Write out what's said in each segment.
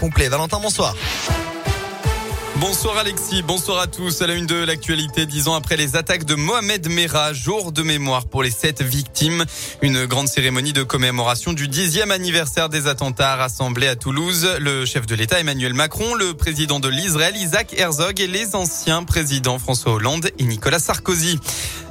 Valentin, bonsoir. Bonsoir Alexis, bonsoir à tous. À la une de l'actualité, dix ans après les attaques de Mohamed Merah, jour de mémoire pour les sept victimes. Une grande cérémonie de commémoration du dixième anniversaire des attentats rassemblés à Toulouse. Le chef de l'État Emmanuel Macron, le président de l'Israël Isaac Herzog et les anciens présidents François Hollande et Nicolas Sarkozy.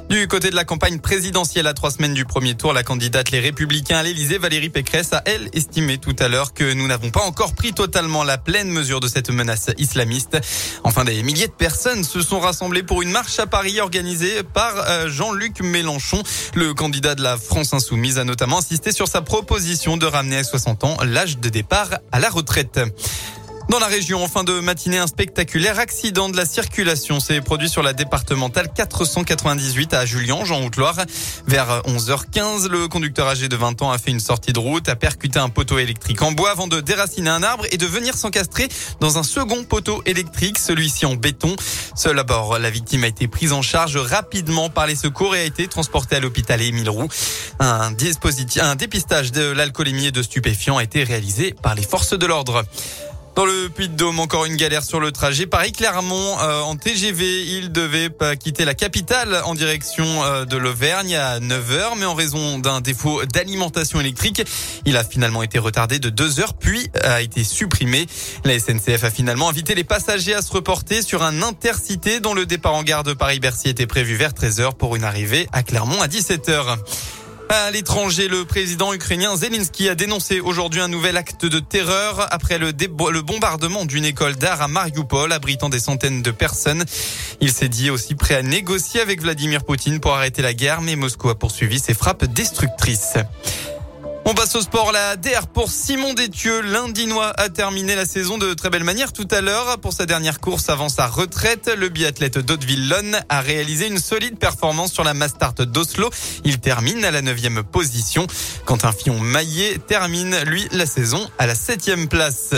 Du côté de la campagne présidentielle à trois semaines du premier tour, la candidate Les Républicains à l'Elysée, Valérie Pécresse, a elle estimé tout à l'heure que nous n'avons pas encore pris totalement la pleine mesure de cette menace islamiste. Enfin, des milliers de personnes se sont rassemblées pour une marche à Paris organisée par euh, Jean-Luc Mélenchon. Le candidat de la France insoumise a notamment insisté sur sa proposition de ramener à 60 ans l'âge de départ à la retraite. Dans la région, en fin de matinée, un spectaculaire accident de la circulation s'est produit sur la départementale 498 à Julian, Jean Haute-Loire. Vers 11h15, le conducteur âgé de 20 ans a fait une sortie de route, a percuté un poteau électrique en bois avant de déraciner un arbre et de venir s'encastrer dans un second poteau électrique, celui-ci en béton. Seul à bord, la victime a été prise en charge rapidement par les secours et a été transportée à l'hôpital Émile Roux. Un dispositif, un dépistage de l'alcoolémie et de stupéfiants a été réalisé par les forces de l'ordre. Dans le Puy-de-Dôme, encore une galère sur le trajet. Paris-Clermont, euh, en TGV, il devait quitter la capitale en direction euh, de l'Auvergne à 9h, mais en raison d'un défaut d'alimentation électrique, il a finalement été retardé de 2 heures, puis a été supprimé. La SNCF a finalement invité les passagers à se reporter sur un intercité dont le départ en gare de Paris-Bercy était prévu vers 13h pour une arrivée à Clermont à 17h. À l'étranger, le président ukrainien Zelensky a dénoncé aujourd'hui un nouvel acte de terreur après le, bombardement d'une école d'art à Mariupol, abritant des centaines de personnes. Il s'est dit aussi prêt à négocier avec Vladimir Poutine pour arrêter la guerre, mais Moscou a poursuivi ses frappes destructrices. On passe au sport. La DR pour Simon Détieux. L'Indinois a terminé la saison de très belle manière tout à l'heure. Pour sa dernière course avant sa retraite, le biathlète d'Hauteville-Lonne a réalisé une solide performance sur la Mastart d'Oslo. Il termine à la neuvième position. Quentin Fillon-Maillet termine, lui, la saison à la septième place.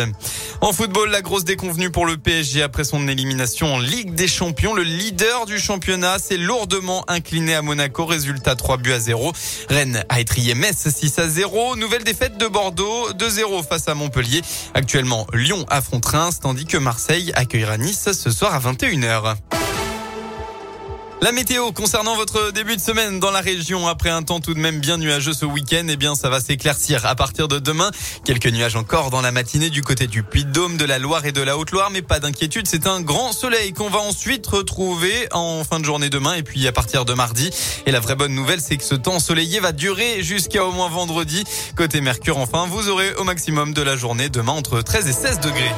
En football, la grosse déconvenue pour le PSG après son élimination en Ligue des Champions. Le leader du championnat s'est lourdement incliné à Monaco. Résultat 3 buts à 0. Rennes a étrié Metz 6 à 0. Nouvelle défaite de Bordeaux, 2-0 face à Montpellier. Actuellement, Lyon affronte Reims, tandis que Marseille accueillera Nice ce soir à 21h. La météo concernant votre début de semaine dans la région après un temps tout de même bien nuageux ce week-end, eh bien ça va s'éclaircir à partir de demain. Quelques nuages encore dans la matinée du côté du Puy-de-Dôme, de la Loire et de la Haute-Loire, mais pas d'inquiétude, c'est un grand soleil qu'on va ensuite retrouver en fin de journée demain et puis à partir de mardi. Et la vraie bonne nouvelle, c'est que ce temps ensoleillé va durer jusqu'à au moins vendredi. Côté Mercure, enfin, vous aurez au maximum de la journée demain entre 13 et 16 degrés.